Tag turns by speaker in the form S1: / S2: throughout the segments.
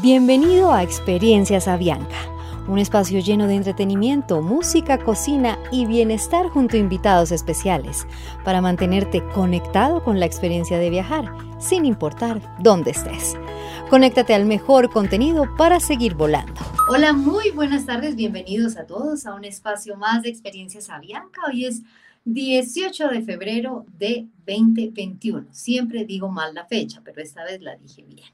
S1: Bienvenido a Experiencias Avianca, un espacio lleno de entretenimiento, música, cocina y bienestar junto a invitados especiales para mantenerte conectado con la experiencia de viajar, sin importar dónde estés. Conéctate al mejor contenido para seguir volando.
S2: Hola, muy buenas tardes, bienvenidos a todos a un espacio más de Experiencias Avianca. Hoy es 18 de febrero de 2021. Siempre digo mal la fecha, pero esta vez la dije bien.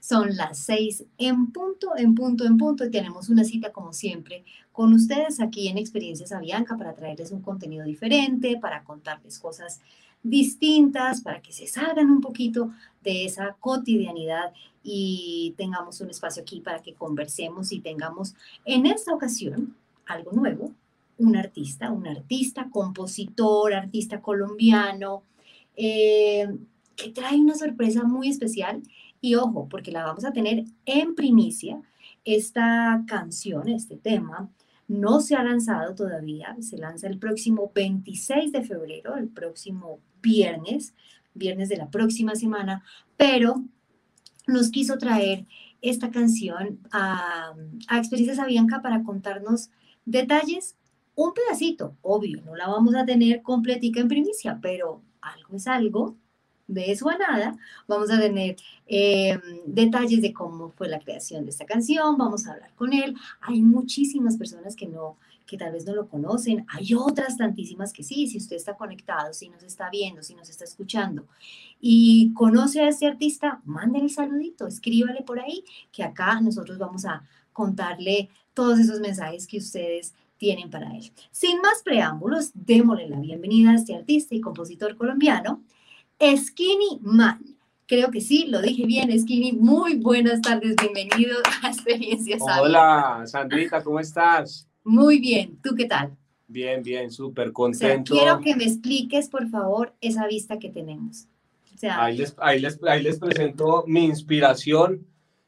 S2: Son las seis en punto, en punto, en punto y tenemos una cita como siempre con ustedes aquí en Experiencias Avianca para traerles un contenido diferente, para contarles cosas distintas, para que se salgan un poquito de esa cotidianidad y tengamos un espacio aquí para que conversemos y tengamos en esta ocasión algo nuevo, un artista, un artista, compositor, artista colombiano, eh, que trae una sorpresa muy especial y ojo, porque la vamos a tener en primicia. Esta canción, este tema, no se ha lanzado todavía, se lanza el próximo 26 de febrero, el próximo viernes, viernes de la próxima semana, pero nos quiso traer esta canción a, a Experiencias Avianca para contarnos detalles, un pedacito, obvio, no la vamos a tener completica en primicia, pero algo es algo, de eso a nada, vamos a tener em, detalles de cómo fue la creación de esta canción, vamos a hablar con él. Hay muchísimas personas que no, que tal vez no lo conocen, hay otras tantísimas que sí, si usted está conectado, si nos está viendo, si nos está escuchando y conoce a este artista, mándele el saludito, escríbale por ahí, que acá nosotros vamos a contarle todos esos mensajes que ustedes tienen para él. Sin más preámbulos, démosle la bienvenida a este artista y compositor colombiano. Skinny Man. Creo que sí, lo dije bien, Skinny. Muy buenas tardes, bienvenido a Experiencias.
S3: Hola, Sandrita, ¿cómo estás?
S2: Muy bien, ¿tú qué tal?
S3: Bien, bien, súper contento.
S2: quiero que me expliques, por favor, esa vista que tenemos.
S3: ahí, les, ahí, les, ahí, les, presento mi inspiración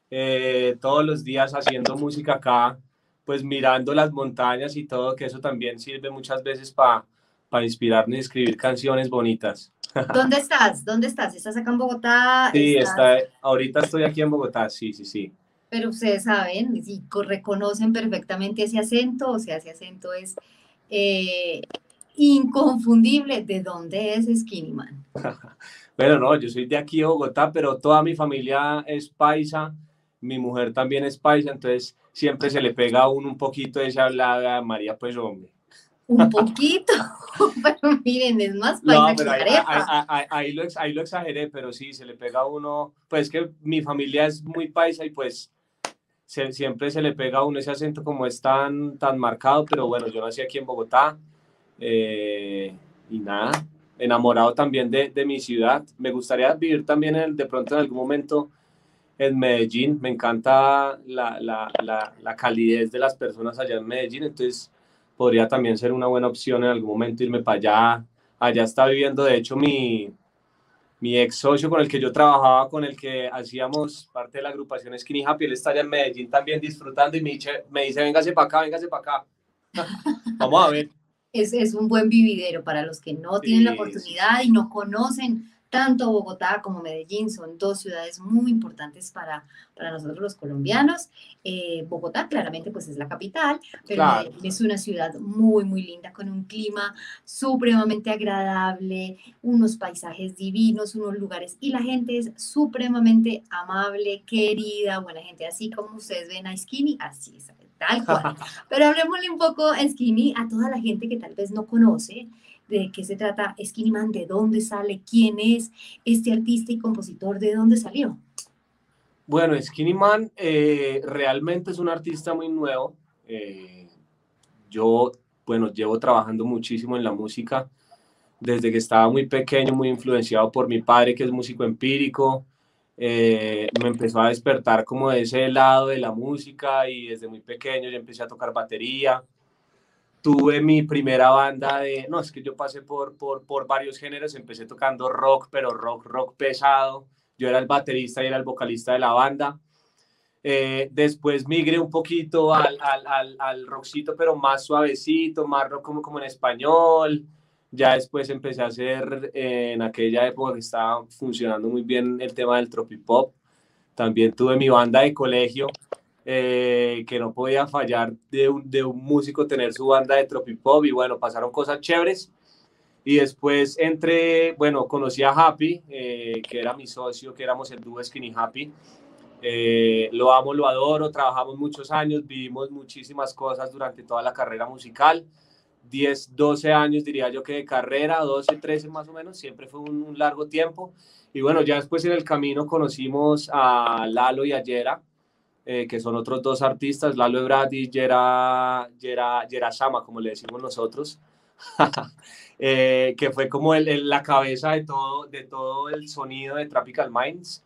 S3: eh, todos los días haciendo música acá, pues mirando las montañas y todo, que eso también sirve muchas veces para para inspirarme y escribir canciones bonitas.
S2: ¿Dónde estás? ¿Dónde estás? ¿Estás acá en Bogotá?
S3: Sí, está, ahorita estoy aquí en Bogotá, sí, sí, sí.
S2: Pero ustedes saben y reconocen perfectamente ese acento, o sea, ese acento es eh, inconfundible. ¿De dónde es Skinny Man?
S3: bueno, no, yo soy de aquí de Bogotá, pero toda mi familia es paisa, mi mujer también es paisa, entonces siempre se le pega a uno un poquito de esa hablada, María, pues hombre
S2: un poquito, pero miren, es más paisa que
S3: ahí, ahí, lo, ahí lo exageré, pero sí, se le pega a uno, pues que mi familia es muy paisa y pues siempre se le pega a uno ese acento como es tan, tan marcado, pero bueno, yo nací aquí en Bogotá eh, y nada, enamorado también de, de, mi ciudad. Me gustaría vivir también en, de pronto en algún momento en Medellín, me encanta la, la, la, la calidez de las personas allá en Medellín, entonces podría también ser una buena opción en algún momento irme para allá. Allá está viviendo, de hecho, mi, mi ex socio con el que yo trabajaba, con el que hacíamos parte de la agrupación Skinny Happy, él está allá en Medellín también disfrutando y me dice, me dice véngase para acá, véngase para acá. Vamos a ver.
S2: Es, es, un buen vividero para los que no tienen la oportunidad y no conocen tanto Bogotá como Medellín son dos ciudades muy importantes para, para nosotros los colombianos. Eh, Bogotá claramente pues es la capital, pero es una ciudad muy, muy linda, con un clima supremamente agradable, unos paisajes divinos, unos lugares, y la gente es supremamente amable, querida, buena gente, así como ustedes ven a Skinny, así es, tal cual. Pero hablemosle un poco Skinny a toda la gente que tal vez no conoce de qué se trata Skinny Man, de dónde sale, quién es este artista y compositor, de dónde salió.
S3: Bueno, Skinny Man eh, realmente es un artista muy nuevo. Eh, yo, bueno, llevo trabajando muchísimo en la música desde que estaba muy pequeño, muy influenciado por mi padre, que es músico empírico. Eh, me empezó a despertar como de ese lado de la música y desde muy pequeño ya empecé a tocar batería tuve mi primera banda de, no, es que yo pasé por, por, por varios géneros, empecé tocando rock, pero rock, rock pesado, yo era el baterista y era el vocalista de la banda. Eh, después migré un poquito al, al, al, al, rockcito, pero más suavecito, más rock como, como en español. Ya después empecé a hacer, eh, en aquella época que estaba funcionando muy bien el tema del tropipop, también tuve mi banda de colegio, eh, que no podía fallar de un, de un músico tener su banda de tropipop y bueno, pasaron cosas chéveres. Y después entré, bueno, conocí a Happy, eh, que era mi socio, que éramos el dúo Skinny Happy. Eh, lo amo, lo adoro, trabajamos muchos años, vivimos muchísimas cosas durante toda la carrera musical. 10, 12 años diría yo que de carrera, 12, 13 más o menos, siempre fue un, largo tiempo. Y bueno, ya después en el camino conocimos a Lalo y a Yera, eh, que son otros dos artistas, Lalo Ebrard y Yera, Yera, Yera Sama, como le decimos nosotros. Eh, que fue como el, la cabeza de todo, de todo el sonido de Tropical Minds.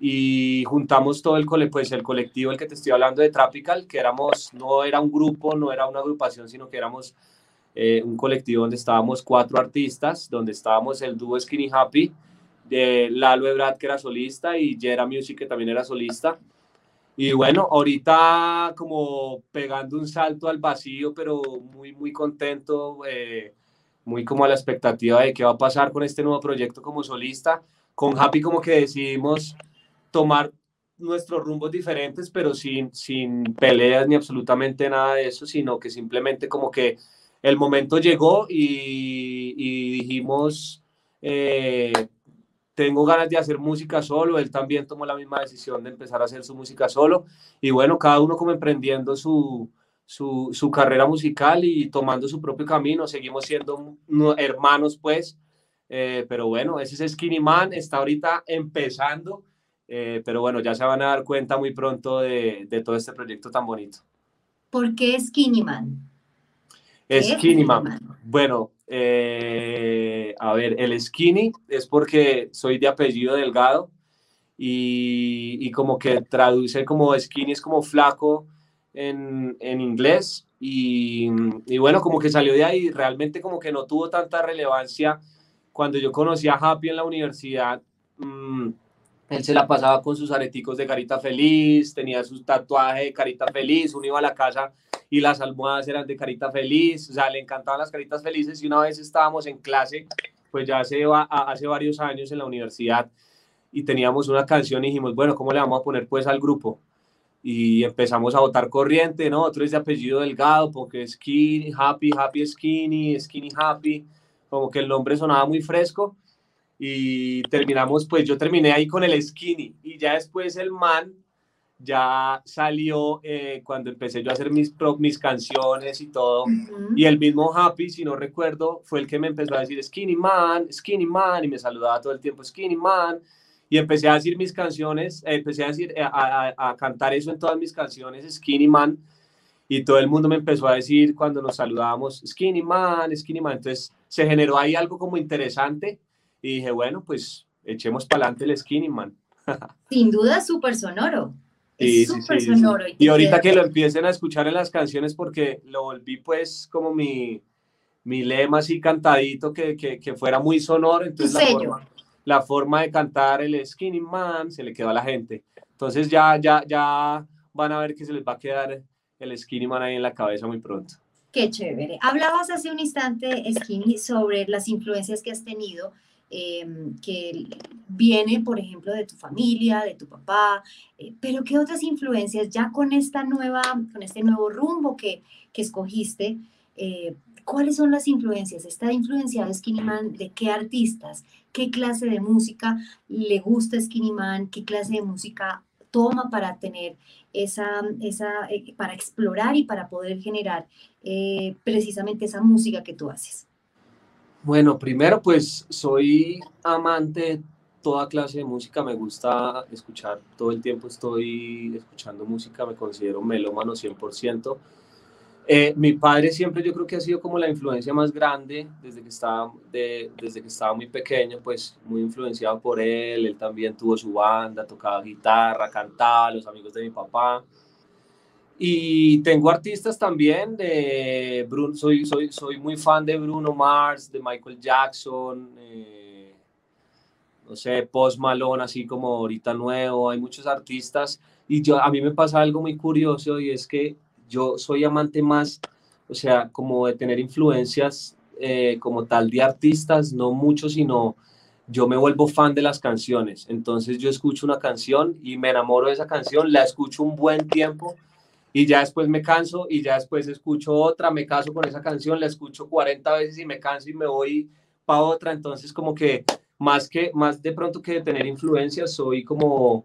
S3: Y juntamos todo el, pues, el colectivo, el que te estoy hablando de Tropical, que éramos, no era un grupo, no era una agrupación, sino que éramos eh, un colectivo donde estábamos cuatro artistas, donde estábamos el dúo Skinny Happy, de Lalo Ebrad, que era solista, y Jera Music, que también era solista. Y bueno, ahorita como pegando un salto al vacío, pero muy, muy contento. Eh, muy como a la expectativa de qué va a pasar con este nuevo proyecto como solista. Con Happy como que decidimos tomar nuestros rumbos diferentes, pero sin, sin peleas ni absolutamente nada de eso, sino que simplemente como que el momento llegó y, y dijimos, eh, tengo ganas de hacer música solo, él también tomó la misma decisión de empezar a hacer su música solo, y bueno, cada uno como emprendiendo su, su, su, carrera musical y tomando su propio camino. Seguimos siendo hermanos, pues. Eh, pero bueno, ese es Skinny Man, está ahorita empezando. Eh, pero bueno, ya se van a dar cuenta muy pronto de, de todo este proyecto tan bonito.
S2: ¿Por qué Skinny Man?
S3: Skinny, Man. Bueno, eh, a ver, el skinny es porque soy de apellido delgado y, y como que traduce como skinny es como flaco en, en inglés y, y, bueno, como que salió de ahí, realmente como que no tuvo tanta relevancia cuando yo conocí a Happy en la universidad. Mmm, él se la pasaba con sus areticos de carita feliz, tenía su tatuaje de carita feliz, uno iba a la casa y las almohadas eran de carita feliz, o sea, le encantaban las caritas felices y una vez estábamos en clase, pues ya hace, hace varios años en la universidad y teníamos una canción y dijimos, bueno, ¿cómo le vamos a poner pues al grupo? y empezamos a votar corriente, ¿no? Otro es de apellido Delgado, porque Skinny, Happy, Happy Skinny, Skinny Happy, como que el nombre sonaba muy fresco y terminamos, pues yo terminé ahí con el Skinny y ya después el man ya salió eh, cuando empecé yo a hacer mis, mis canciones y todo. Y el mismo Happy, si no recuerdo, fue el que me empezó a decir Skinny Man, Skinny Man, y me saludaba todo el tiempo Skinny Man y empecé a decir mis canciones, eh, empecé a, decir, a, a, cantar eso en todas mis canciones, Skinny Man, y todo el mundo me empezó a decir cuando nos saludábamos, Skinny Man, Skinny Man, entonces se generó ahí algo como interesante y dije, bueno, pues echemos para adelante el Skinny Man.
S2: Sin duda, súper sonoro.
S3: Sí, súper sonoro. Y, ahorita que lo empiecen a escuchar en las canciones porque lo volví pues como mi, mi lema así cantadito, que, que, que fuera muy sonoro, entonces la forma, la forma de cantar el Skinny Man se le quedó a la gente. Entonces ya, ya, ya van a ver que se les va a quedar el Skinny Man ahí en la cabeza muy pronto.
S2: Qué chévere. Hablabas hace un instante, Skinny, sobre las influencias que has tenido, em, que viene, por ejemplo, de tu familia, de tu papá, eh, pero ¿qué otras influencias ya con esta nueva, con este nuevo rumbo que, que escogiste? Eh, ¿Cuáles son las influencias? ¿Está influenciado Skinny Man de qué artistas? ¿Qué clase de música le gusta Skinny Man? ¿Qué clase de música toma para tener esa, esa eh, para explorar y para poder generar eh, precisamente esa música que tú haces?
S3: Bueno, primero pues soy amante de toda clase de música, me gusta escuchar, todo el tiempo estoy escuchando música, me considero melómano 100%. Eh, mi padre siempre yo creo que ha sido como la influencia más grande desde que, estaba, de, desde que estaba muy pequeño, pues muy influenciado por él. Él también tuvo su banda, tocaba guitarra, cantaba, los amigos de mi papá. Y tengo artistas también de Bruno, soy, soy, soy muy fan de Bruno Mars, de Michael Jackson, eh, no sé, Post Malone, así como ahorita nuevo, hay muchos artistas. Y yo, a mí me pasa algo muy curioso y es que yo soy amante más, o sea, como de tener influencias eh, como tal de artistas, no mucho, sino yo me vuelvo fan de las canciones. Entonces yo escucho una canción y me enamoro de esa canción, la escucho un buen tiempo y ya después me canso y ya después escucho otra, me caso con esa canción, la escucho 40 veces y me canso y me voy para otra. Entonces como que más que más de pronto que de tener influencias, soy como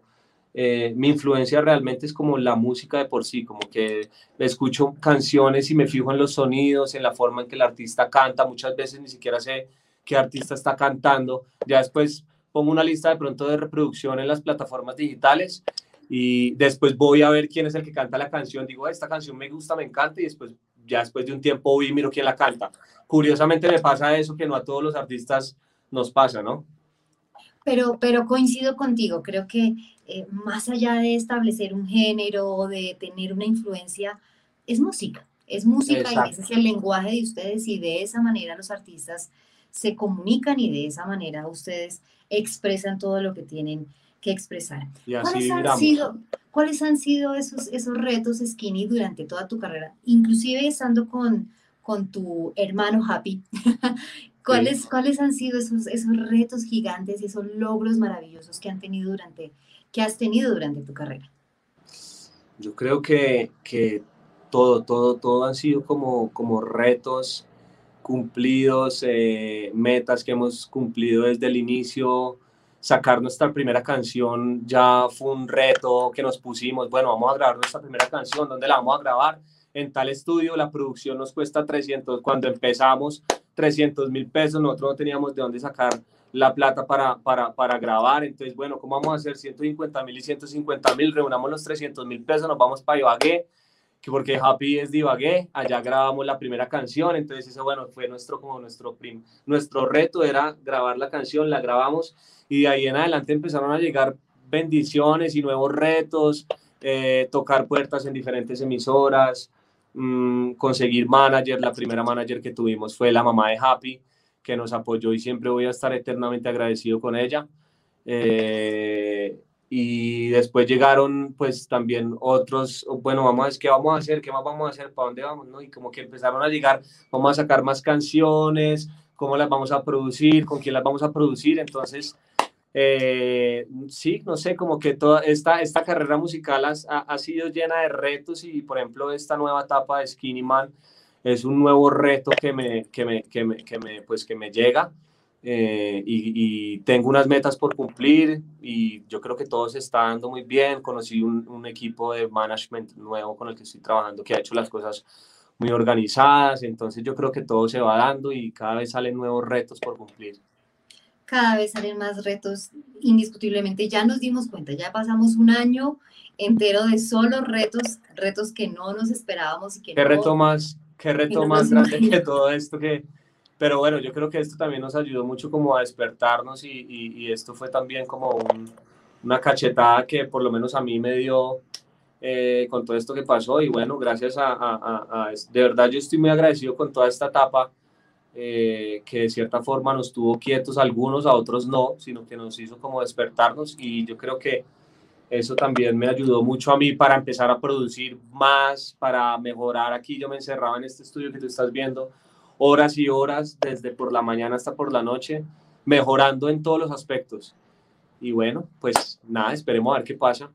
S3: eh, mi influencia realmente es como la música de por sí, como que escucho canciones y me fijo en los sonidos, en la forma en que el artista canta, muchas veces ni siquiera sé qué artista está cantando, ya después pongo una lista de pronto de reproducción en las plataformas digitales y después voy a ver quién es el que canta la canción, digo, esta canción me gusta, me encanta y después ya después de un tiempo voy y miro quién la canta. Curiosamente me pasa eso que no a todos los artistas nos pasa, ¿no?
S2: Pero, pero coincido contigo, creo que eh, más allá de establecer un género o de tener una influencia, es música, es música y ese es el lenguaje de ustedes y de esa manera los artistas se comunican y de esa manera ustedes expresan todo lo que tienen que expresar. ¿Cuáles, han sido, ¿Cuáles han sido esos, esos retos, Skinny, durante toda tu carrera? Inclusive estando con, con tu hermano Happy, ¿cuáles, ¿cuáles han sido esos, esos retos gigantes y esos logros maravillosos que han tenido durante que has tenido durante tu carrera?
S3: Yo creo que, que todo, todo, todo han sido como, como retos cumplidos, eh, metas que hemos cumplido desde el inicio. Sacar nuestra primera canción ya fue un reto que nos pusimos. Bueno, vamos a grabar nuestra primera canción. ¿Dónde la vamos a grabar? En tal estudio. La producción nos cuesta 300. Cuando empezamos, 300 mil pesos. Nosotros no teníamos de dónde sacar la plata para, para, para grabar. Entonces, bueno, ¿cómo vamos a hacer 150 mil y 150 mil? Reunamos los 300 mil pesos, nos vamos para Ibagué, que porque Happy es de Ibagué, allá grabamos la primera canción. Entonces, eso, bueno, fue nuestro, como nuestro, prim, nuestro reto era grabar la canción, la grabamos y de ahí en adelante empezaron a llegar bendiciones y nuevos retos, eh, tocar puertas en diferentes emisoras, mmm, conseguir manager. La primera manager que tuvimos fue la mamá de Happy que nos apoyó y siempre voy a estar eternamente agradecido con ella. Eh, y después llegaron pues también otros, bueno, vamos a ver qué vamos a hacer, qué más vamos a hacer, para dónde vamos, ¿no? Y como que empezaron a llegar, vamos a sacar más canciones, cómo las vamos a producir, con quién las vamos a producir, entonces, eh, sí, no sé, como que toda esta, esta carrera musical ha, ha, sido llena de retos y, por ejemplo, esta nueva etapa de Skinny Man, es un nuevo reto que me, que me, que me, que me pues, que me llega eh, y, y, tengo unas metas por cumplir y yo creo que todo se está dando muy bien. Conocí un, un, equipo de management nuevo con el que estoy trabajando que ha hecho las cosas muy organizadas, entonces yo creo que todo se va dando y cada vez salen nuevos retos por cumplir.
S2: Cada vez salen más retos, indiscutiblemente. Ya nos dimos cuenta, ya pasamos un año entero de solo retos, retos que no nos esperábamos y que
S3: ¿Qué
S2: no,
S3: reto más qué reto más grande que todo esto que... Pero bueno, yo creo que esto también nos ayudó mucho como a despertarnos y, y, y esto fue también como un, una cachetada que por lo menos a mí me dio eh, con todo esto que pasó y bueno, gracias a, a, a, de verdad yo estoy muy agradecido con toda esta etapa eh, que de cierta forma nos tuvo quietos algunos, a otros no, sino que nos hizo como despertarnos y yo creo que eso también me ayudó mucho a mí para empezar a producir más, para mejorar. Aquí yo me encerraba en este estudio que tú estás viendo horas y horas, desde por la mañana hasta por la noche, mejorando en todos los aspectos. Y bueno, pues nada, esperemos a ver qué pasa.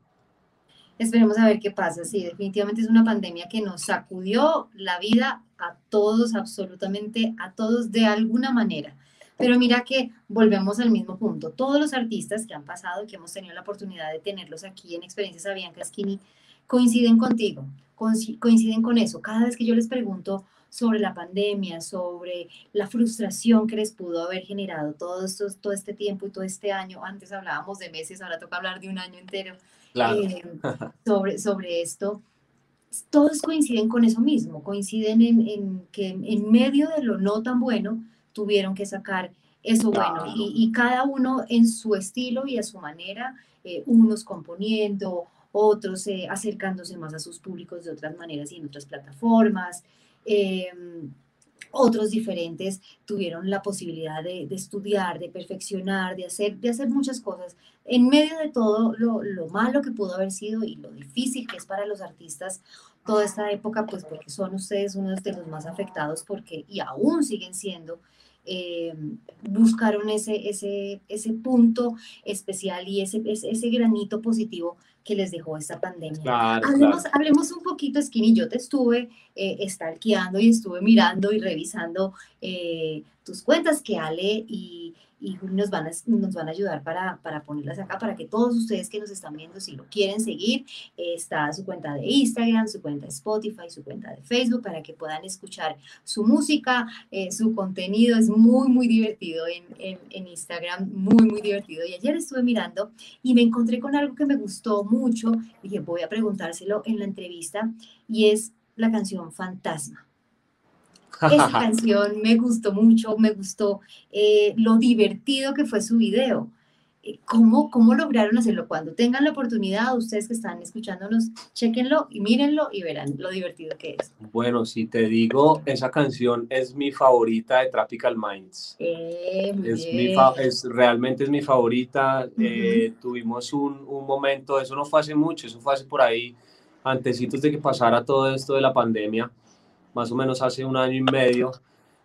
S2: Esperemos a ver qué pasa. Sí, definitivamente es una pandemia que nos sacudió la vida a todos, absolutamente a todos de alguna manera. Pero mira que volvemos al mismo punto. Todos los artistas que han pasado, que hemos tenido la oportunidad de tenerlos aquí en Experiencias a Bianca Skinny, coinciden contigo, coinciden con eso. Cada vez que yo les pregunto sobre la pandemia, sobre la frustración que les pudo haber generado todo, esto, todo este tiempo y todo este año, antes hablábamos de meses, ahora toca hablar de un año entero,
S3: claro.
S2: eh, sobre, sobre esto todos coinciden con eso mismo, coinciden en, en, que en medio de lo no tan bueno, tuvieron que sacar eso bueno y, y, cada uno en su estilo y a su manera, eh, unos componiendo, otros eh, acercándose más a sus públicos de otras maneras y en otras plataformas. Eh, otros diferentes tuvieron la posibilidad de, estudiar, de perfeccionar, de hacer, de hacer muchas cosas. En medio de todo lo, lo, malo que pudo haber sido y lo difícil que es para los artistas toda esta época, pues porque son ustedes uno de los más afectados porque, y aún siguen siendo, eh, buscaron ese, ese, ese punto especial y ese, ese, granito positivo que les dejó esta pandemia. hablemos, hablemos, un poquito, Skinny, yo te estuve eh, stalkeando y estuve mirando y revisando eh, tus cuentas que Ale y, y nos van a, nos van a ayudar para, para ponerlas acá, para que todos ustedes que nos están viendo, si lo quieren seguir, está su cuenta de Instagram, su cuenta de Spotify, su cuenta de Facebook, para que puedan escuchar su música, eh, su contenido. Es muy, muy divertido en, en, en, Instagram, muy, muy divertido. Y ayer estuve mirando y me encontré con algo que me gustó mucho que voy a preguntárselo en la entrevista, y es la canción Fantasma. Esa canción me gustó mucho, me gustó eh, lo divertido que fue su video. Eh, ¿Cómo, ¿Cómo lograron hacerlo? Cuando tengan la oportunidad, ustedes que están escuchándonos, chequenlo y mírenlo y verán lo divertido que es.
S3: Bueno, si te digo, esa canción es mi favorita de Tropical Minds. Eh, es, mi es realmente es mi favorita. tuvimos un, un, momento, eso no fue hace mucho, eso fue hace por ahí, antesitos de que pasara todo esto de la pandemia más o menos hace un año y medio,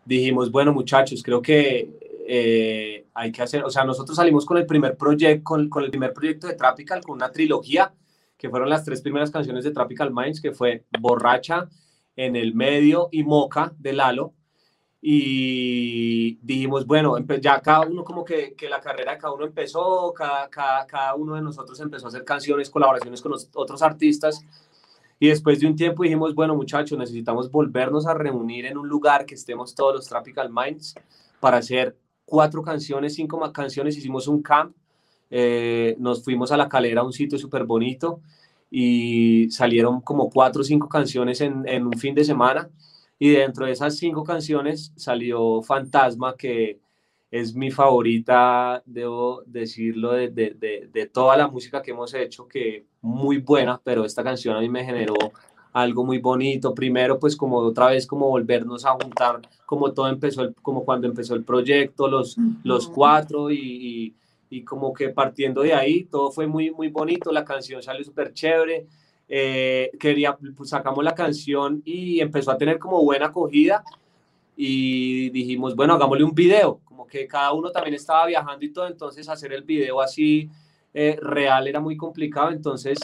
S3: dijimos, bueno muchachos, creo que eh, hay que hacer, o sea, nosotros salimos con el primer proyecto, con, con, el primer proyecto de Tropical, con una trilogía, que fueron las tres primeras canciones de Tropical Minds, que fue Borracha, En el Medio y Moca de Lalo. Y dijimos, bueno, ya cada uno como que, que la carrera de cada uno empezó, cada, cada, cada uno de nosotros empezó a hacer canciones, colaboraciones con otros artistas y después de un tiempo dijimos, bueno muchachos, necesitamos volvernos a reunir en un lugar que estemos todos los Tropical Minds para hacer cuatro canciones, cinco canciones, hicimos un camp, eh, nos fuimos a la calera, un sitio súper bonito, y salieron como cuatro o cinco canciones en, en un fin de semana, y dentro de esas cinco canciones salió Fantasma, que es mi favorita, debo decirlo, de, de, de, toda la música que hemos hecho, que muy buena, pero esta canción a mí me generó algo muy bonito. Primero, pues como otra vez, como volvernos a juntar, como todo empezó, como cuando empezó el proyecto, los, los cuatro y, y, como que partiendo de ahí, todo fue muy, muy bonito, la canción salió súper chévere. Eh, quería, pues sacamos la canción y empezó a tener como buena acogida y dijimos, bueno, hagámosle un video, como que cada uno también estaba viajando y todo, entonces hacer el video así eh, real era muy complicado, entonces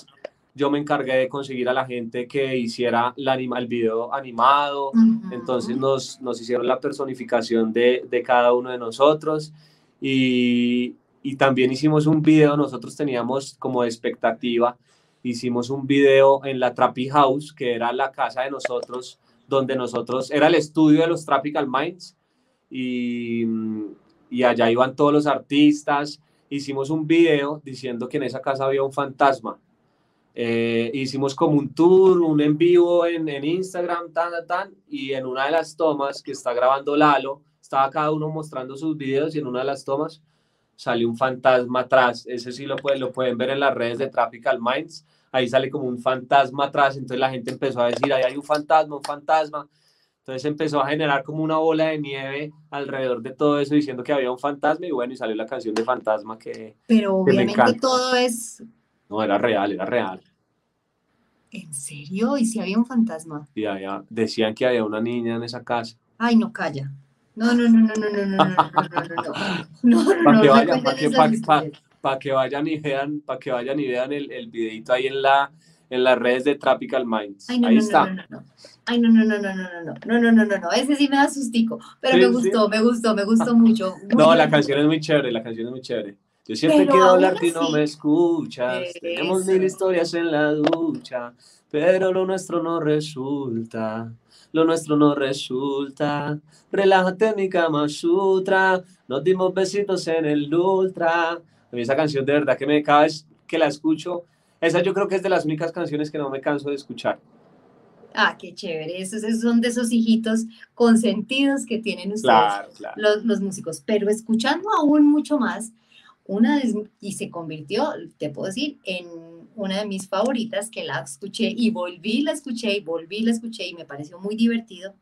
S3: yo me encargué de conseguir a la gente que hiciera la el video animado, entonces nos, nos, hicieron la personificación de, de, cada uno de nosotros y, y también hicimos un video, nosotros teníamos como expectativa, hicimos un video en la Trappy House, que era la casa de nosotros, donde nosotros, era el estudio de los Tropical Minds y, y allá iban todos los artistas. Hicimos un video diciendo que en esa casa había un fantasma. Eh, hicimos como un tour, un en vivo en, en Instagram, tan, tan, y en una de las tomas que está grabando Lalo, estaba cada uno mostrando sus videos y en una de las tomas salió un fantasma atrás. Ese sí lo pueden, lo pueden ver en las redes de Tropical Minds ahí sale como un fantasma atrás, entonces la gente empezó a decir, ahí hay un fantasma, un fantasma. Entonces empezó a generar como una bola de nieve alrededor de todo eso, diciendo que había un fantasma y bueno, y salió la canción de fantasma que...
S2: Pero obviamente todo es...
S3: No, era real, era real.
S2: ¿En serio? ¿Y si había un fantasma?
S3: Sí, había, decían que había una niña en esa casa.
S2: Ay, no, calla. No, no, no, no, no, no, no, no, no, no, no, no,
S3: para que vayan, para que vayan y vean, para que vayan y vean el, el videito ahí en la en las redes de Tropical Minds.
S2: Ay, no,
S3: ahí
S2: no,
S3: está.
S2: No, no, no. Ay, no, no, no, no, no, no, no, no, no, no, no, no, ese sí me da sustico, pero me gustó, me gustó, me gustó mucho.
S3: no, la canción es muy chévere, la canción es muy chévere. Yo siempre quiero hablarte y no me escuchas. Tenemos mil historias en la ducha, pero lo nuestro no resulta. Lo nuestro no resulta. Relájate mi cama sutra. Nos dimos besitos en el ultra esa canción de verdad que me cada vez que la escucho, esa yo creo que es de las únicas canciones que no me canso de escuchar.
S2: Ah, qué chévere. Esos, son de esos hijitos consentidos que tienen ustedes, Los, los, músicos. Pero escuchando aún mucho más, una y se convirtió, te puedo decir, en una de mis favoritas que la escuché y volví, la escuché y volví, la escuché y me pareció muy divertido,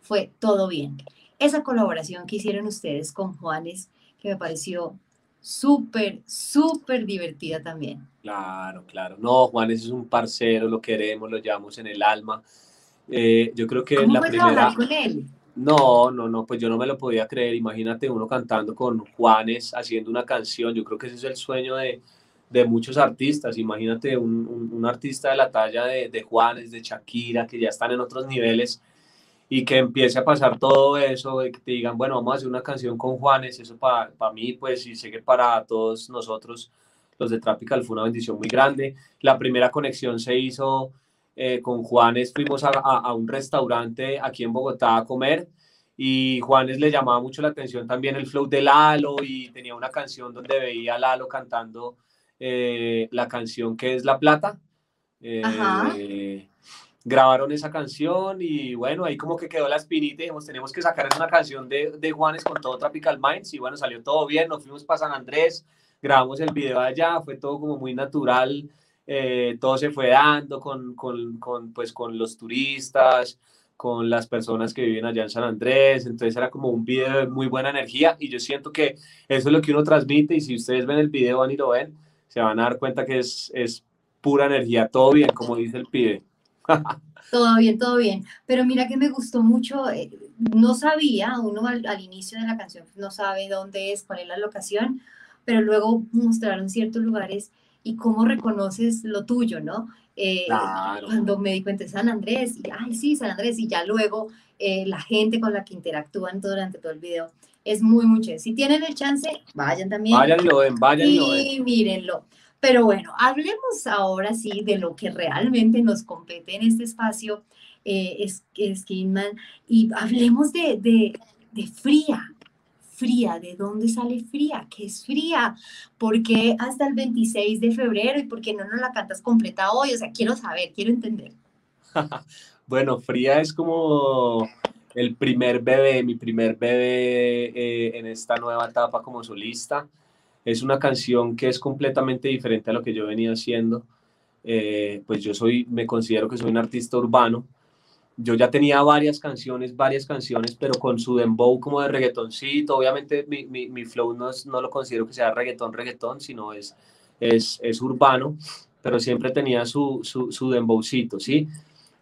S2: fue Todo Bien. Esa colaboración que hicieron ustedes con Juanes, que me pareció súper, súper divertida también.
S3: Claro, claro. No, Juan es un parcero, lo queremos, lo llevamos en el alma. Eh, yo creo que
S2: ¿Cómo
S3: la primera...
S2: con él?
S3: No, no, no, pues yo no me lo podía creer. Imagínate uno cantando con Juanes, haciendo una canción. Yo creo que ese es el sueño de, de muchos artistas. Imagínate un, un, artista de la talla de, de, Juanes, de Shakira, que ya están en otros niveles y que empiece a pasar todo eso, de que te digan, bueno, vamos a hacer una canción con Juanes. Eso para, para mí, pues, y sé que para todos nosotros, los de Tropical, fue una bendición muy grande. La primera conexión se hizo eh, con Juanes fuimos a, a, un restaurante aquí en Bogotá a comer y Juanes le llamaba mucho la atención también el flow de Lalo y tenía una canción donde veía a Lalo cantando eh, la canción que es La Plata. Eh, grabaron esa canción y bueno, ahí como que quedó la espinita y dijimos, tenemos que sacar una canción de, de Juanes con todo Tropical Minds y bueno, salió todo bien, nos fuimos para San Andrés, grabamos el video allá, fue todo como muy natural, eh, todo se fue dando con, con, con, pues, con los turistas, con las personas que viven allá en San Andrés, entonces era como un video de muy buena energía y yo siento que eso es lo que uno transmite y si ustedes ven el video van y lo ven, se van a dar cuenta que es, es pura energía, todo bien, como dice el pibe.
S2: todo bien, todo bien, pero mira que me gustó mucho, eh, no sabía, uno al, al inicio de la canción no sabe dónde es, cuál es la locación, pero luego mostraron ciertos lugares y cómo reconoces lo tuyo, ¿no? Eh, cuando me di cuenta de San Andrés, y ay, sí, San Andrés, y ya luego eh, la gente con la que interactúan durante todo el video, es muy, mucho. Si tienen el chance, vayan también.
S3: Váyanlo, ven, váyanlo.
S2: Y mírenlo. Pero bueno, hablemos ahora sí de lo que realmente nos compete en este espacio, eh, es, Skinman, y hablemos de, de, de fría, fría? ¿De dónde sale fría? ¿Qué es fría? ¿Por qué hasta el 26 de febrero y por qué no nos la cantas completa hoy? O sea, quiero saber, quiero entender.
S3: bueno, fría es como el primer bebé, mi primer bebé eh, en esta nueva etapa como solista. Es una canción que es completamente diferente a lo que yo venía haciendo. Eh, pues yo soy, me considero que soy un artista urbano yo ya tenía varias canciones, varias canciones, pero con su dembow como de reggaetoncito. Obviamente mi, mi, mi flow no, es, no lo considero que sea reggaetón, reggaetón, sino es, es, es urbano, pero siempre tenía su, su, su dembowcito, ¿sí?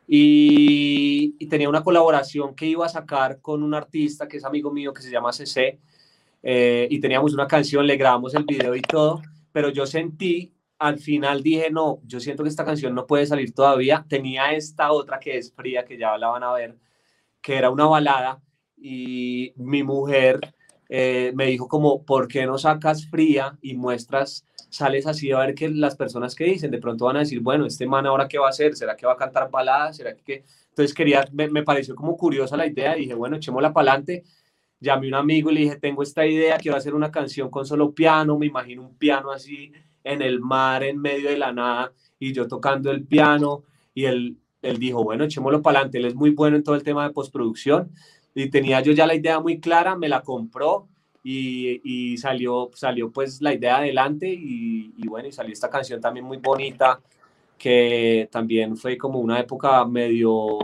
S3: Y, y, tenía una colaboración que iba a sacar con un artista que es amigo mío que se llama CC, eh, y teníamos una canción, le grabamos el video y todo, pero yo sentí al final dije, no, yo siento que esta canción no puede salir todavía. Tenía esta otra que es fría, que ya la van a ver, que era una balada y mi mujer eh, me dijo como, ¿por qué no sacas fría y muestras, sales así a ver que las personas que dicen, de pronto van a decir, bueno, este man ahora qué va a hacer, ¿será que va a cantar baladas? ¿Será que Entonces quería, me, me pareció como curiosa la idea y dije, bueno, echémosla para adelante. Llamé a un amigo y le dije, tengo esta idea, quiero hacer una canción con solo piano, me imagino un piano así en el mar, en medio de la nada, y yo tocando el piano, y él, él dijo, bueno, echémoslo para adelante, él es muy bueno en todo el tema de postproducción, y tenía yo ya la idea muy clara, me la compró, y, y salió, salió pues la idea adelante, y, y bueno, y salió esta canción también muy bonita, que también fue como una época medio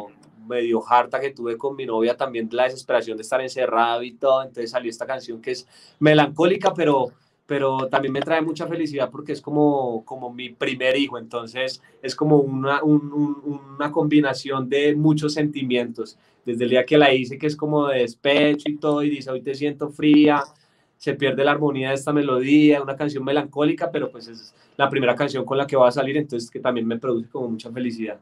S3: medio harta que tuve con mi novia, también la desesperación de estar encerrado y todo, entonces salió esta canción que es melancólica, pero, pero también me trae mucha felicidad porque es como, como mi primer hijo, entonces es como una, una combinación de muchos sentimientos, desde el día que la hice, que es como de despecho y todo, y dice, hoy te siento fría, se pierde la armonía de esta melodía, una canción melancólica, pero pues es la primera canción con la que va a salir, entonces que también me produce como mucha felicidad.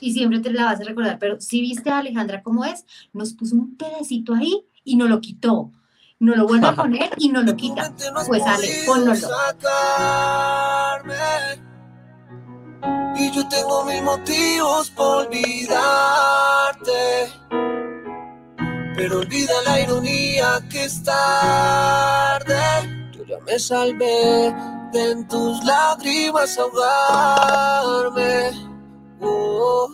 S2: Y siempre te la vas a recordar, pero si viste a Alejandra cómo es, nos puso un pedacito ahí y no lo quitó no lo vuelve a poner y no lo quita. Pues sale, ponlo. Y yo tengo mil motivos por olvidarte. Pero olvida la ironía que es tarde. Yo ya me salvé de en tus lágrimas ahogarme. Oh,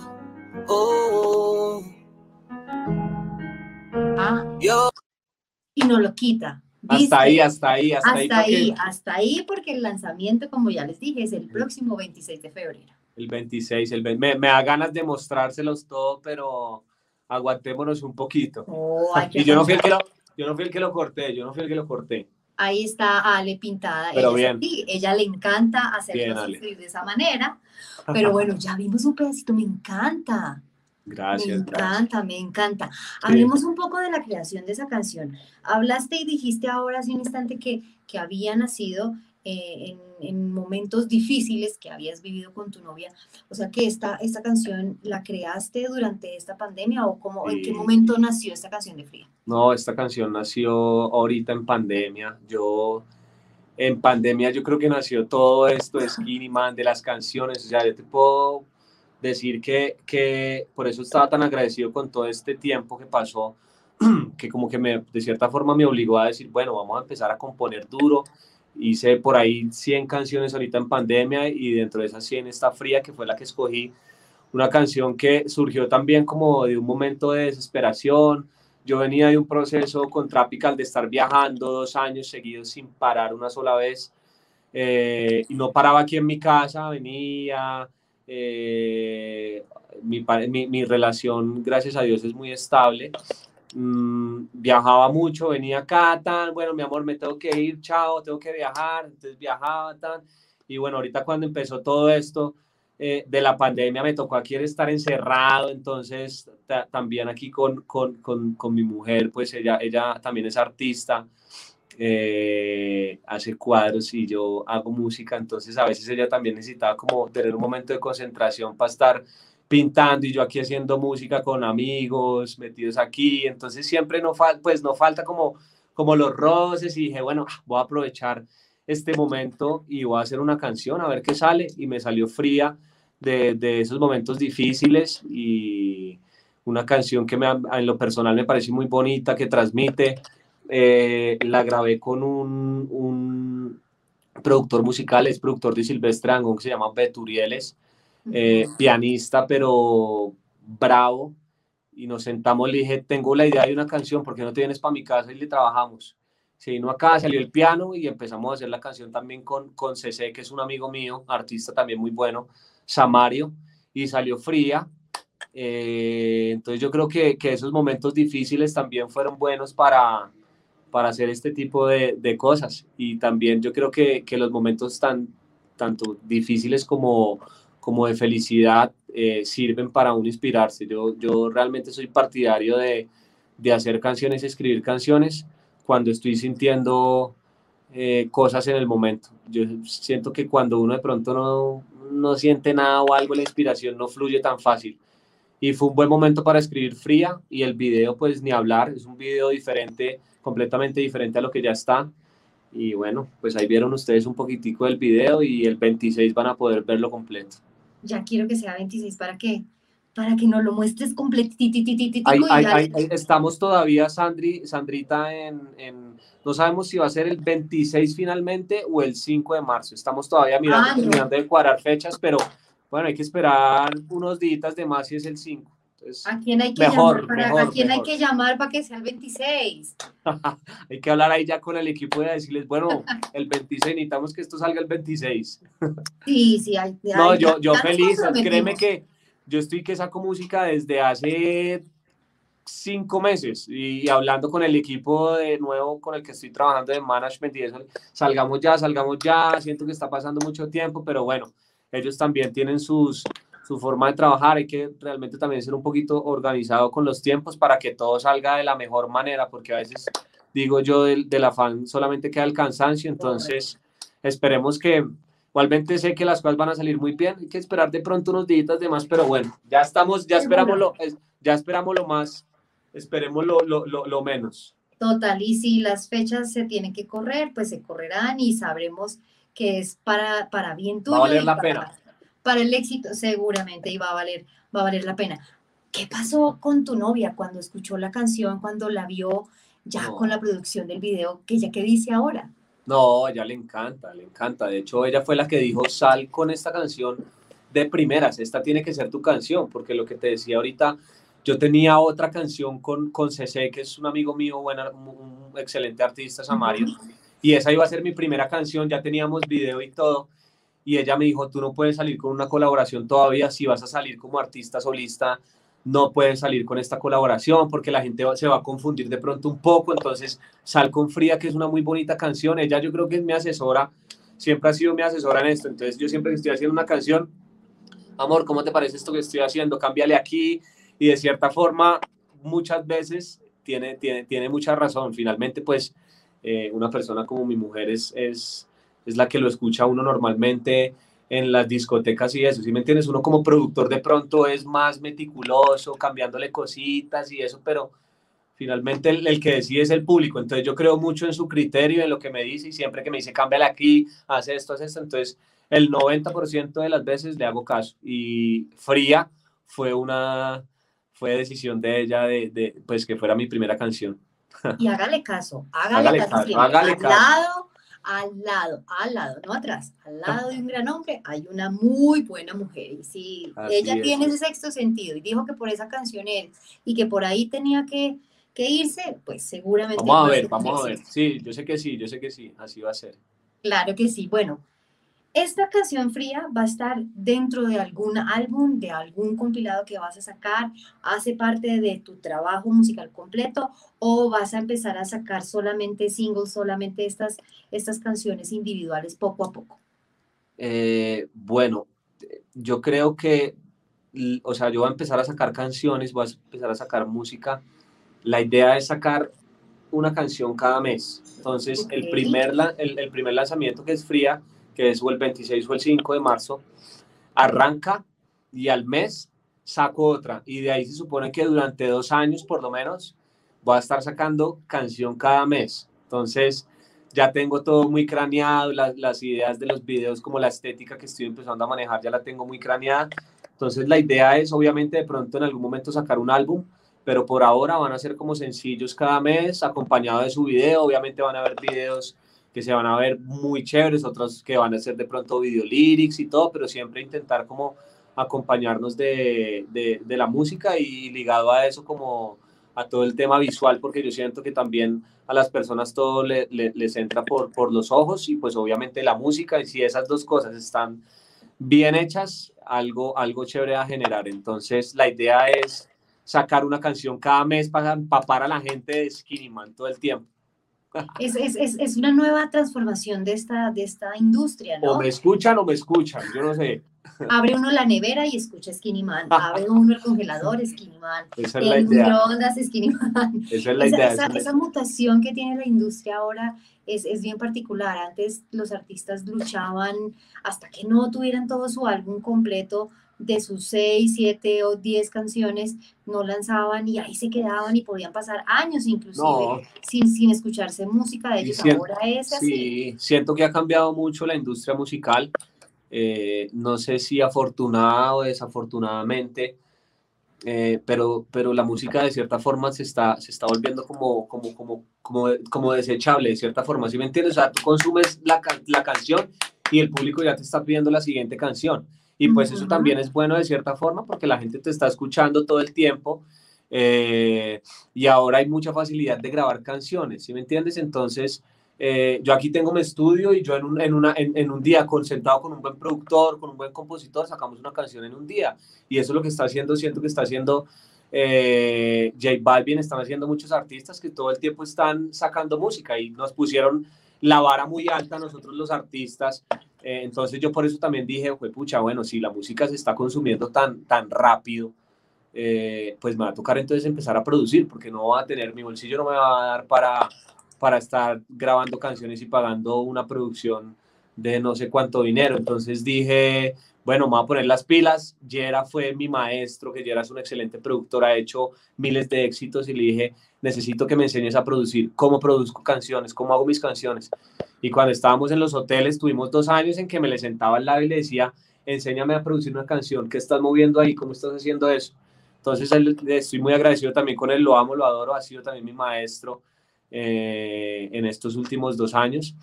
S2: oh, oh. Ah. Yo y no lo quita.
S3: Hasta ahí, hasta ahí,
S2: hasta, ahí. Hasta ahí, hasta ahí, porque el lanzamiento, como ya les dije, es el próximo 26 de febrero.
S3: El 26, el me, me da ganas de mostrárselos todo, pero aguantémonos un poquito.
S2: Oh,
S3: y yo no, fui el que lo, yo no fui el que lo corté, yo no fui el que lo corté.
S2: Ahí está Ale pintada.
S3: Pero ella bien.
S2: ella le encanta hacerlo de esa manera. Pero bueno, ya vimos un pedacito, me encanta.
S3: Gracias.
S2: Me encanta, me encanta. Hablemos un poco de la creación de esa canción. Hablaste y dijiste ahora hace un instante que, que había nacido eh, en, momentos difíciles que habías vivido con tu novia. O sea que esta, esta canción la creaste durante esta pandemia o cómo, en qué momento nació esta canción de Fría.
S3: No, esta canción nació ahorita en pandemia. Yo en pandemia yo creo que nació todo esto de Skinny Man, de las canciones. O sea, yo te puedo decir que, que por eso estaba tan agradecido con todo este tiempo que pasó, que como que me, de cierta forma me obligó a decir, bueno, vamos a empezar a componer duro hice por ahí 100 canciones ahorita en pandemia y dentro de esas 100 está Fría, que fue la que escogí. Una canción que surgió también como de un momento de desesperación. Yo venía de un proceso con Trapical de estar viajando dos años seguidos sin parar una sola vez. Eh, y no paraba aquí en mi casa, venía. Eh, mi, mi, mi relación, gracias a Dios, es muy estable. Mm, viajaba mucho, venía acá, tan, bueno, mi amor, me tengo que ir, chao, tengo que viajar, entonces viajaba, tan, y bueno, ahorita cuando empezó todo esto eh, de la pandemia me tocó aquí estar encerrado, entonces también aquí con, con, con, con, mi mujer, pues ella, ella también es artista, eh, hace cuadros y yo hago música, entonces a veces ella también necesitaba como tener un momento de concentración para estar pintando y yo aquí haciendo música con amigos, metidos aquí, entonces siempre no, pues no falta como, como los roces y dije, bueno, ah, voy a aprovechar este momento y voy a hacer una canción a ver qué sale y me salió fría de, de esos momentos difíciles y una canción que me, en lo personal me parece muy bonita, que transmite, eh, la grabé con un, un, productor musical, es productor de Silvestre Angón, que se llama Beturieles, eh, pianista, pero bravo. Y nos sentamos, le dije, tengo la idea de una canción, porque no te vienes para mi casa y le trabajamos? Se vino acá, salió el piano y empezamos a hacer la canción también con, con CC, que es un amigo mío, artista también muy bueno, Samario, y salió fría. Eh, entonces yo creo que, que, esos momentos difíciles también fueron buenos para, para hacer este tipo de, de cosas. Y también yo creo que, que los momentos tan, tanto difíciles como, como de felicidad eh, sirven para uno inspirarse. Yo, yo realmente soy partidario de, de hacer canciones, escribir canciones cuando estoy sintiendo eh, cosas en el momento. Yo siento que cuando uno de pronto no, no siente nada o algo, la inspiración no fluye tan fácil. Y fue un buen momento para escribir Fría y el video, pues ni hablar, es un video diferente, completamente diferente a lo que ya está. Y bueno, pues ahí vieron ustedes un poquitico del video y el 26 van a poder verlo completo
S2: ya quiero que sea 26, ¿para qué? Para que nos lo muestres completito.
S3: estamos todavía, Sandri, Sandrita, en, en, no sabemos si va a ser el 26 finalmente o el 5 de marzo. Estamos todavía mirando, ah, terminando de cuadrar fechas, pero bueno, hay que esperar unos días de más si es el 5.
S2: ¿A quién hay que llamar para, ¿a quién hay que llamar para que sea el 26?
S3: hay que hablar ahí ya con el equipo y decirles, bueno, el 26 necesitamos que esto salga el 26.
S2: sí, sí, hay,
S3: No, yo, yo feliz, créeme que yo estoy que saco música desde hace cinco meses y, hablando con el equipo de nuevo con el que estoy trabajando de management y eso, salgamos ya, salgamos ya, siento que está pasando mucho tiempo, pero bueno, ellos también tienen sus, su forma de trabajar, hay que realmente también ser un poquito organizado con los tiempos para que todo salga de la mejor manera, porque a veces digo yo del, del afán solamente queda el cansancio, entonces esperemos que igualmente sé que las cosas van a salir muy bien, hay que esperar de pronto unos días de más, pero bueno, ya estamos, ya esperamos lo, ya esperamos lo más, esperemos lo, lo, lo, menos.
S2: Total, y si las fechas se tienen que correr, pues se correrán y sabremos que es para, para bien tuyo.
S3: Va a valer la pena
S2: para el éxito, seguramente y va a valer, va a valer la pena. ¿Qué pasó con tu novia cuando escuchó la canción, cuando la vio ya con la producción del video? ¿Qué ella qué dice ahora?
S3: No, ella le encanta, le encanta. De hecho, ella fue la que dijo, sal con esta canción de primeras, esta tiene que ser tu canción, porque lo que te decía ahorita, yo tenía otra canción con, con CC, que es un amigo mío, buena, un excelente artista, Samario, y esa iba a ser mi primera canción, ya teníamos video y todo, y ella me dijo, tú no puedes salir con una colaboración todavía, si vas a salir como artista solista, no puedes salir con esta colaboración porque la gente se va a confundir de pronto un poco, entonces Sal con Fría, que es una muy bonita canción, ella yo creo que es mi asesora, siempre ha sido mi asesora en esto, entonces yo siempre que estoy haciendo una canción, amor, ¿cómo te parece esto que estoy haciendo? Cámbiale aquí, y de cierta forma muchas veces tiene, tiene, tiene mucha razón. Finalmente, pues eh, una persona como mi mujer es, es, es la que lo escucha uno normalmente en las discotecas y eso, si me entiendes? Uno como productor de pronto es más meticuloso, cambiándole cositas y eso, pero finalmente el, que decide es el público, entonces yo creo mucho en su criterio, en lo que me dice y siempre que me dice cámbiale aquí, hace esto, hace esto, entonces el 90% de las veces le hago caso y Fría fue una fue decisión de ella de, de pues que fuera mi primera canción.
S2: Y hágale caso, hágale, caso, hágale caso. Al lado, al lado, al lado, no atrás, al lado de un gran hombre hay una muy buena mujer. Y si ella tiene ese sexto sentido y dijo que por esa canción él y que por ahí tenía que, que irse, pues seguramente.
S3: Vamos a ver, vamos a ver. Sí, yo sé que sí, yo sé que sí, así va a ser.
S2: Claro que sí. Bueno, esta canción fría va a estar dentro de algún álbum, de algún compilado que vas a sacar, hace parte de tu trabajo musical completo o vas a empezar a sacar solamente singles, solamente estas, estas canciones individuales poco a poco.
S3: Eh, bueno, yo creo que, o sea, yo voy a empezar a sacar canciones, voy a empezar a sacar música. La idea es sacar una canción cada mes. Entonces, el, primer, el, el primer lanzamiento que es fría que es el 26 o el 5 de marzo, arranca y al mes saco otra. Y de ahí se supone que durante dos años por lo menos voy a estar sacando canción cada mes. Entonces ya tengo todo muy craneado, las, las ideas de los videos como la estética que estoy empezando a manejar ya la tengo muy craneada. Entonces la idea es obviamente de pronto en algún momento sacar un álbum, pero por ahora van a ser como sencillos cada mes, acompañado de su video. Obviamente van a haber videos que se van a ver muy chéveres, otros que van a ser de pronto video lyrics y todo, pero siempre intentar como acompañarnos de, de, la música y ligado a eso como a todo el tema visual, porque yo siento que también a las personas todo les entra por, por los ojos y pues obviamente la música, y si esas dos cosas están bien hechas, algo, algo chévere a generar. Entonces la idea es sacar una canción cada mes para empapar a la gente de Skinny Man todo el tiempo.
S2: Es, es, es, es, una nueva transformación de esta, de esta industria, ¿no?
S3: O me escuchan o me escuchan, yo no sé.
S2: Abre uno la nevera y escucha Skinny Man. Abre uno el congelador, Skinny Man.
S3: Esa es la idea.
S2: Skinny Man.
S3: Esa es la idea.
S2: Esa, esa, mutación que tiene la industria ahora es, es, bien particular. Antes los artistas luchaban hasta que no tuvieran todo su álbum completo de sus seis, siete o diez canciones no lanzaban y ahí se quedaban y podían pasar años inclusive sin, sin escucharse música de ellos. Ahora es así.
S3: Sí, siento que ha cambiado mucho la industria musical. Eh, no sé si afortunada o desafortunadamente, eh, pero, pero la música de cierta forma se está, se está volviendo como, como, como, como, como desechable de cierta forma. ¿Sí me entiendes? O sea, tú consumes la, la canción y el público ya te está pidiendo la siguiente canción. Y pues eso también es bueno de cierta forma porque la gente te está escuchando todo el tiempo eh, y ahora hay mucha facilidad de grabar canciones, ¿sí me entiendes? Entonces, eh, yo aquí tengo mi estudio y yo en un, en, una, en, un día concentrado con un buen productor, con un buen compositor, sacamos una canción en un día. Y eso es lo que está haciendo, siento que está haciendo eh, J Balvin, están haciendo muchos artistas que todo el tiempo están sacando música y nos pusieron la vara muy alta nosotros los artistas. Eh, entonces yo por eso también dije, pucha, bueno, si la música se está consumiendo tan, tan rápido, eh, pues me va a tocar entonces empezar a producir, porque no va a tener, mi bolsillo no me va a dar para, para estar grabando canciones y pagando una producción de no sé cuánto dinero. Entonces dije, bueno, me voy a poner las pilas. Yera fue mi maestro, que Yera es un excelente productor, ha hecho miles de éxitos y le dije, necesito que me enseñes a producir, cómo produzco canciones, cómo hago mis canciones. Y cuando estábamos en los hoteles, tuvimos dos años en que me le sentaba al lado y le decía, enséñame a producir una canción, ¿qué estás moviendo ahí? ¿Cómo estás haciendo eso? Entonces estoy muy agradecido también con él, lo amo, lo adoro, ha sido también mi maestro eh, en estos últimos dos años.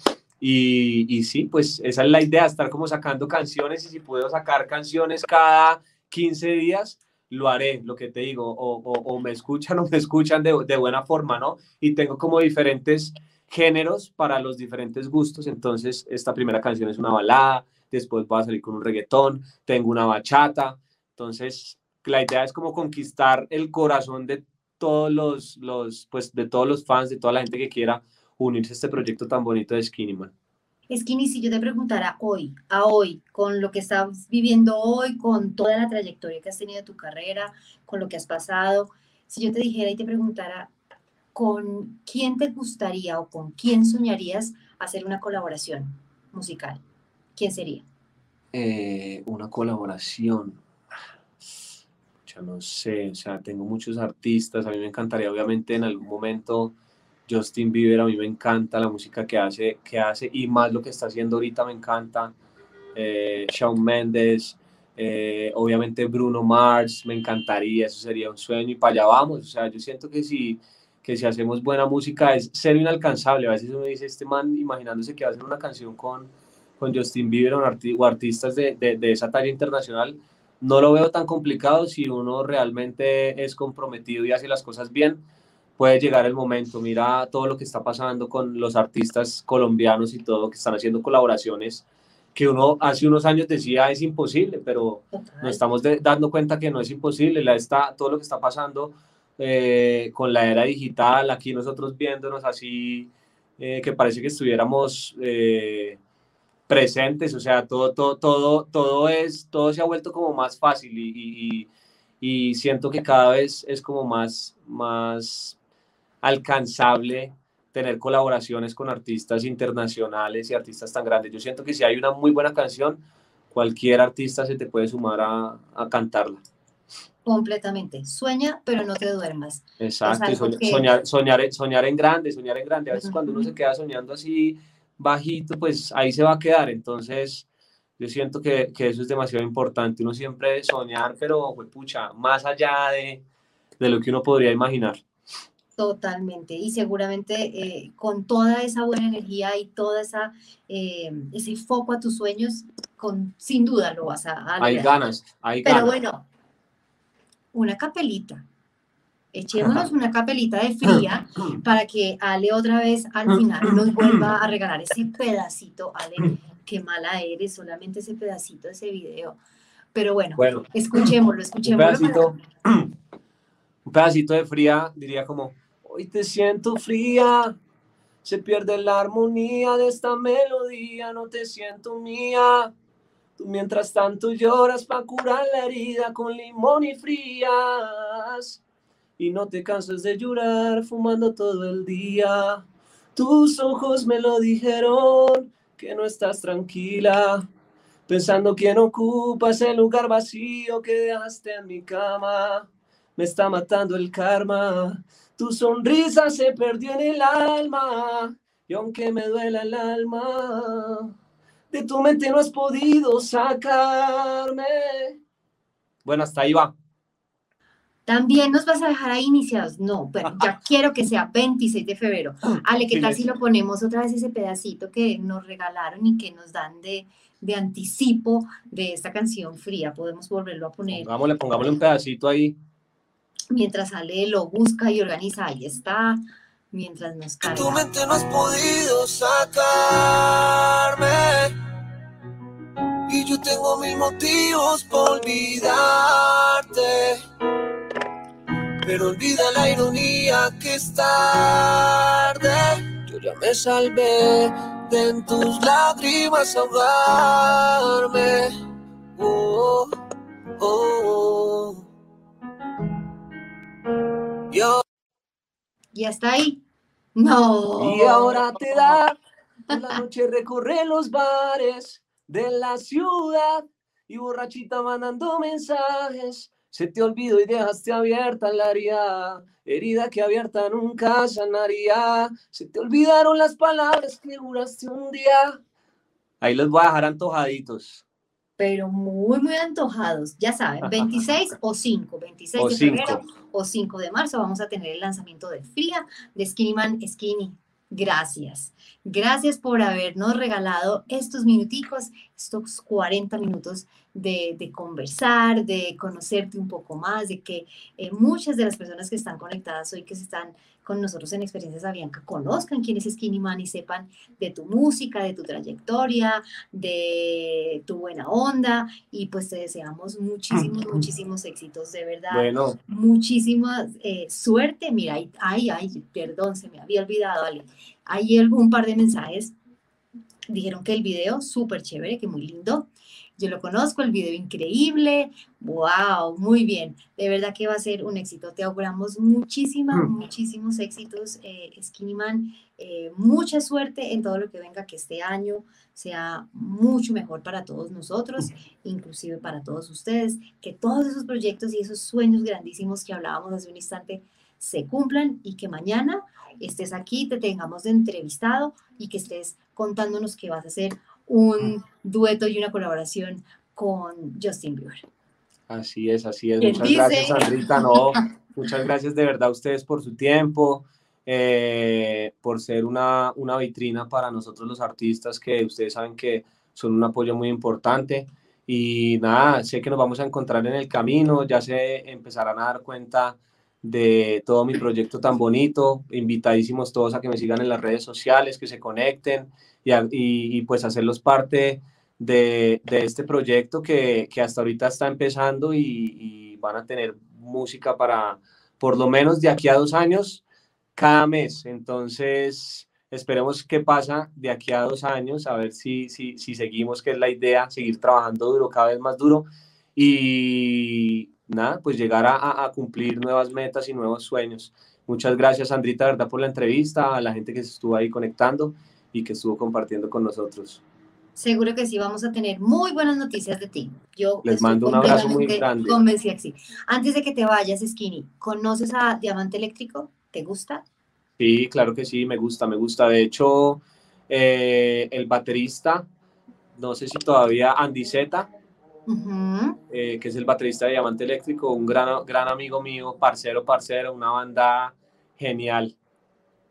S3: Y, y, sí, pues esa es la idea, estar como sacando canciones y si puedo sacar canciones cada 15 días, lo haré, lo que te digo, o, me escuchan o me escuchan de, de, buena forma, ¿no? Y tengo como diferentes géneros para los diferentes gustos, entonces esta primera canción es una balada, después voy a salir con un reggaetón, tengo una bachata, entonces la idea es como conquistar el corazón de todos los, los pues de todos los fans, de toda la gente que quiera unirse a este proyecto tan bonito de Skinny Man.
S2: Skinny, si yo te preguntara hoy, a hoy, con lo que estás viviendo hoy, con toda la trayectoria que has tenido en tu carrera, con lo que has pasado, si yo te dijera y te preguntara, ¿con quién te gustaría o con quién soñarías hacer una colaboración musical? ¿Quién sería?
S3: Eh, una colaboración. Ya no sé, o sea, tengo muchos artistas, a mí me encantaría obviamente en algún momento Justin Bieber, a mí me encanta la música que hace, que hace y más lo que está haciendo ahorita me encanta. Eh, Shawn Mendes, eh, obviamente Bruno Mars, me encantaría, eso sería un sueño y para allá vamos. O sea, yo siento que si, que si hacemos buena música es ser inalcanzable. A veces uno dice, este man imaginándose que va a hacer una canción con, con Justin Bieber o, artistas de, de, de esa talla internacional, no lo veo tan complicado si uno realmente es comprometido y hace las cosas bien puede llegar el momento. Mira todo lo que está pasando con los artistas colombianos y todo, que están haciendo colaboraciones que uno hace unos años decía es imposible, pero nos estamos dando cuenta que no es imposible. La está, todo lo que está pasando eh, con la era digital, aquí nosotros viéndonos así, eh, que parece que estuviéramos eh, presentes, o sea, todo, todo, todo, todo, es, todo se ha vuelto como más fácil y, y, y siento que cada vez es como más, más alcanzable tener colaboraciones con artistas internacionales y artistas tan grandes. Yo siento que si hay una muy buena canción, cualquier artista se te puede sumar a, a cantarla.
S2: Completamente. Sueña, pero no te duermas.
S3: Exacto, soñar, soñar, soñar, en grande, soñar en grande. A veces cuando uno se queda soñando así bajito, pues ahí se va a quedar. Entonces, yo siento que, que eso es demasiado importante. Uno siempre soñar, pero, pues, pucha, más allá de, de lo que uno podría imaginar.
S2: Totalmente, y seguramente eh, con toda esa buena energía y esa eh, ese foco a tus sueños, con sin duda lo vas a,
S3: Hay ganas, hay
S2: ganas. Pero bueno, una capelita. Echémonos una capelita de fría para que Ale otra vez al final nos vuelva a regalar ese pedacito. Ale, qué mala eres, solamente ese pedacito de ese video. Pero bueno, bueno escuchémoslo, escuchémoslo.
S3: Un pedacito, un pedacito de fría, diría como Hoy te siento fría, se pierde la armonía de esta melodía, no te siento mía. Tú mientras tanto lloras para curar la herida con limón y frías. Y no te cansas de llorar fumando todo el día. Tus ojos me lo dijeron, que no estás tranquila. Pensando quién ocupa ese lugar vacío que dejaste en mi cama. Me está matando el karma. Tu sonrisa se perdió en el alma y aunque me duela el alma, de tu mente no has podido sacarme. Bueno, hasta ahí va.
S2: También nos vas a dejar ahí iniciados. No, pero ya quiero que sea 26 de febrero. Ale, ¿qué tal si lo ponemos otra vez ese pedacito que nos regalaron y que nos dan de, de anticipo de esta canción fría? Podemos volverlo a poner.
S3: Pongámosle, pongámosle un pedacito ahí
S2: mientras sale lo busca y organiza, ahí está, mientras nos carga.
S4: Tu mente no has podido sacarme y yo tengo mil motivos por olvidarte. Pero olvida la ironía que es tarde. Yo ya me salvé de en tus lágrimas ahogarme. oh, oh. oh.
S2: Yo. ¿Y hasta ahí? No.
S3: Y ahora te da. la noche recorre los bares de la ciudad y borrachita mandando mensajes. Se te olvidó y dejaste abierta la herida, herida que abierta nunca sanaría. Se te olvidaron las palabras que juraste un día. Ahí los voy a dejar antojaditos
S2: pero muy, muy antojados. Ya saben, 26 o 5, 26 de febrero o 5 de marzo vamos a tener el lanzamiento de Fría de Skinny Man Skinny. Gracias. Gracias por habernos regalado estos minuticos, estos 40 minutos de, de conversar, de conocerte un poco más, de que eh, muchas de las personas que están conectadas hoy, que están con nosotros en Experiencias Avianca conozcan quién es Skinny Man y sepan de tu música, de tu trayectoria, de tu buena onda y pues te deseamos muchísimos, muchísimos éxitos, de verdad.
S3: Bueno.
S2: Muchísima eh, suerte. Mira, ay, ay, perdón, se me había olvidado, Ale. Hay algún par de mensajes dijeron que el video súper chévere, que muy lindo. Yo lo conozco, el video increíble. ¡Wow! Muy bien. De verdad que va a ser un éxito. Te auguramos muchísimas, mm. muchísimos éxitos, eh, Skinny Man. Eh, mucha suerte en todo lo que venga, que este año sea mucho mejor para todos nosotros, inclusive para todos ustedes. Que todos esos proyectos y esos sueños grandísimos que hablábamos hace un instante se cumplan y que mañana estés aquí, te tengamos de entrevistado y que estés contándonos que vas a hacer un dueto y una colaboración con Justin Bieber.
S3: Así es, así es. Muchas gracias, Sandrita. No, muchas gracias de verdad a ustedes por su tiempo, eh, por ser una, una vitrina para nosotros los artistas que ustedes saben que son un apoyo muy importante. Y nada, sé que nos vamos a encontrar en el camino, ya se empezarán a dar cuenta de todo mi proyecto tan bonito. Invitadísimos todos a que me sigan en las redes sociales, que se conecten y, pues hacerlos parte de, este proyecto que, hasta ahorita está empezando y, van a tener música para por lo menos de aquí a dos años cada mes. Entonces, esperemos qué pasa de aquí a dos años, a ver si, si, si seguimos, que es la idea, seguir trabajando duro, cada vez más duro. Y nada, pues llegar a, a cumplir nuevas metas y nuevos sueños. Muchas gracias, Sandrita, verdad, por la entrevista, a la gente que se estuvo ahí conectando y que estuvo compartiendo con nosotros.
S2: Seguro que sí, vamos a tener muy buenas noticias de ti. Yo
S3: les mando un abrazo muy grande.
S2: Convencida sí. Antes de que te vayas, Skinny, ¿conoces a Diamante Eléctrico? ¿Te gusta?
S3: Sí, claro que sí, me gusta, me gusta. De hecho, eh, el baterista, no sé si todavía Andy Zeta, eh, que es el baterista de Diamante Eléctrico, un gran, gran amigo mío, parcero, parcero, una banda genial.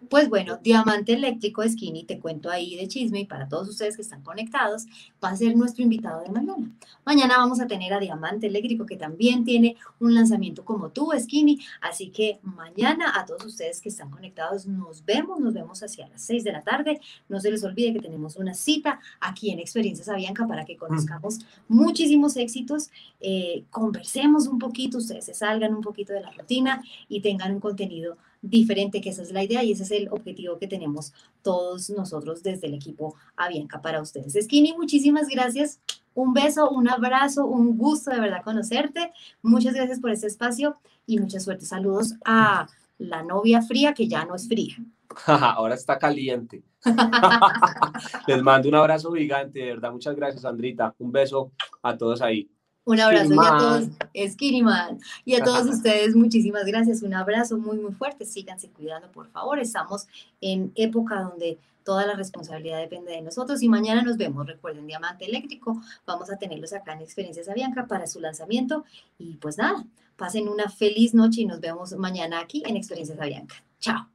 S2: Pues bueno, Diamante Eléctrico Skinny, te cuento ahí de chisme y para todos ustedes que están conectados, va a ser nuestro invitado de mañana. Mañana vamos a tener a Diamante Eléctrico que también tiene un lanzamiento como tú, Skinny. Así que mañana a todos ustedes que están conectados nos vemos, nos vemos hacia las 6 de la tarde. No se les olvide que tenemos una cita aquí en Experiencias Avianca para que conozcamos muchísimos éxitos, eh, conversemos un poquito, ustedes se salgan un poquito de la rutina y tengan un contenido diferente, que esa es la idea y ese es el objetivo que tenemos todos nosotros desde el equipo Avianca para ustedes. Skinny, muchísimas gracias. Un beso, un abrazo, un gusto de verdad conocerte. Muchas gracias por este espacio y mucha suerte. Saludos a la novia fría que ya no es fría.
S3: Ahora está caliente. Les mando un abrazo gigante, de verdad. Muchas gracias, Andrita. Un beso a todos ahí.
S2: Un abrazo y a todos, Skinny Man. Y a todos ustedes, muchísimas gracias. Un abrazo muy, muy fuerte. Síganse cuidando, por favor. Estamos en época donde toda la responsabilidad depende de nosotros. Y mañana nos vemos. Recuerden, Diamante Eléctrico. Vamos a tenerlos acá en Experiencias Avianca para su lanzamiento. Y pues nada, pasen una feliz noche y nos vemos mañana aquí en Experiencias Avianca. Chao.